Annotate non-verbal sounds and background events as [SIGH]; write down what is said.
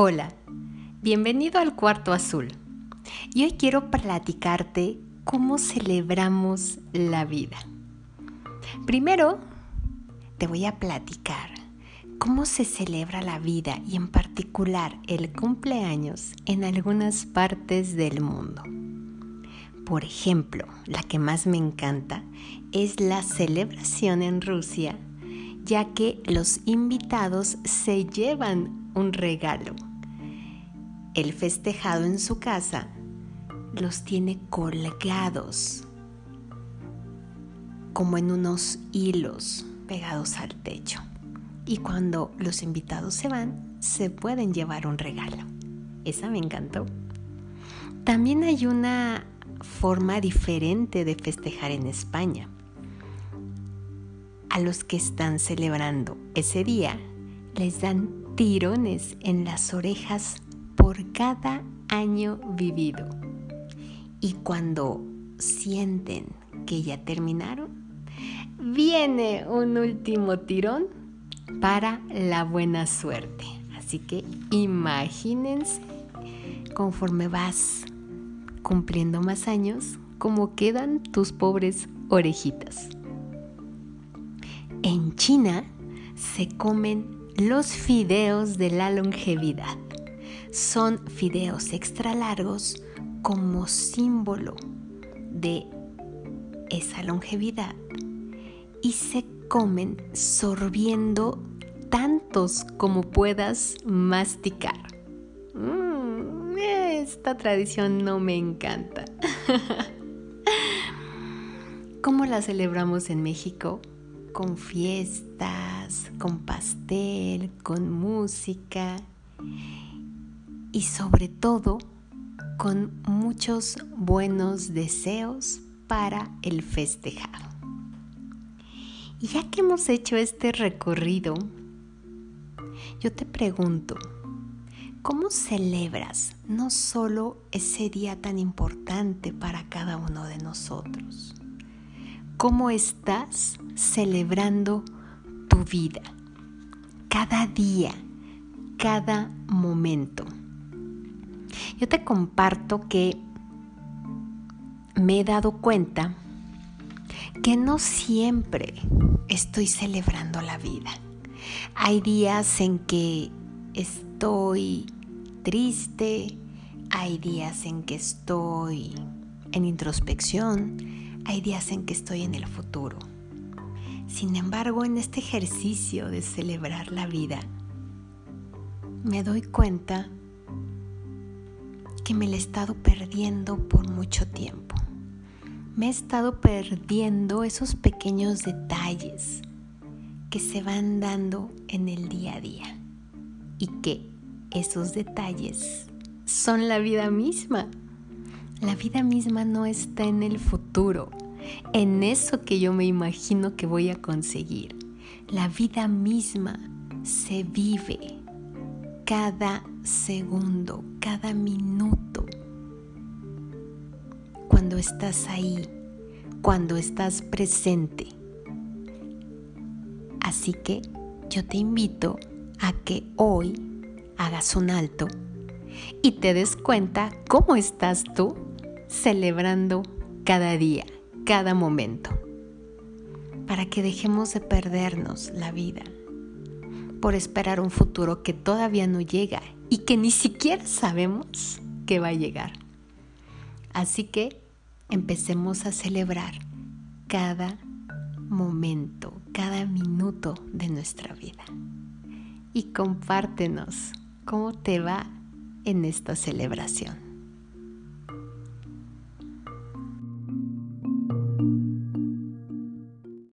Hola, bienvenido al Cuarto Azul. Y hoy quiero platicarte cómo celebramos la vida. Primero, te voy a platicar cómo se celebra la vida y en particular el cumpleaños en algunas partes del mundo. Por ejemplo, la que más me encanta es la celebración en Rusia, ya que los invitados se llevan un regalo el festejado en su casa los tiene colgados como en unos hilos pegados al techo. Y cuando los invitados se van, se pueden llevar un regalo. Esa me encantó. También hay una forma diferente de festejar en España. A los que están celebrando ese día les dan tirones en las orejas por cada año vivido. Y cuando sienten que ya terminaron, viene un último tirón para la buena suerte. Así que imagínense conforme vas cumpliendo más años, cómo quedan tus pobres orejitas. En China se comen los fideos de la longevidad son fideos extra largos como símbolo de esa longevidad y se comen sorbiendo tantos como puedas masticar. Mm, esta tradición no me encanta. [LAUGHS] ¿Cómo la celebramos en México? Con fiestas, con pastel, con música y sobre todo con muchos buenos deseos para el festejado. Y ya que hemos hecho este recorrido, yo te pregunto, ¿cómo celebras no solo ese día tan importante para cada uno de nosotros? ¿Cómo estás celebrando tu vida? Cada día, cada momento. Yo te comparto que me he dado cuenta que no siempre estoy celebrando la vida. Hay días en que estoy triste, hay días en que estoy en introspección, hay días en que estoy en el futuro. Sin embargo, en este ejercicio de celebrar la vida, me doy cuenta que me la he estado perdiendo por mucho tiempo. Me he estado perdiendo esos pequeños detalles que se van dando en el día a día y que esos detalles son la vida misma. La vida misma no está en el futuro, en eso que yo me imagino que voy a conseguir. La vida misma se vive cada segundo, cada minuto. Cuando estás ahí, cuando estás presente. Así que yo te invito a que hoy hagas un alto y te des cuenta cómo estás tú celebrando cada día, cada momento, para que dejemos de perdernos la vida por esperar un futuro que todavía no llega y que ni siquiera sabemos que va a llegar. Así que empecemos a celebrar cada momento, cada minuto de nuestra vida. Y compártenos cómo te va en esta celebración.